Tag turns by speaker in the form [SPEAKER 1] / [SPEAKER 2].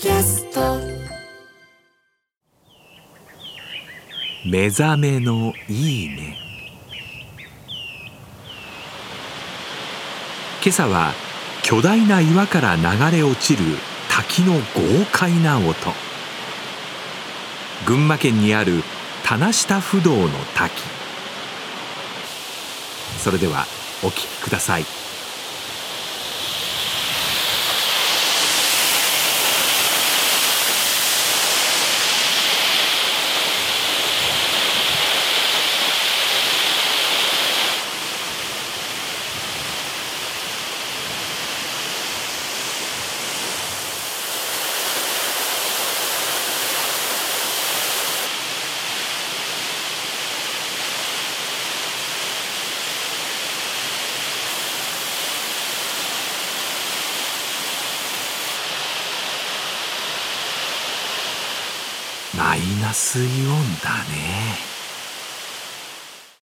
[SPEAKER 1] キャスト。目覚めのいいね。今朝は巨大な岩から流れ落ちる滝の豪快な音。群馬県にある棚下不動の滝。それではお聴きください。マイナスイオンだね。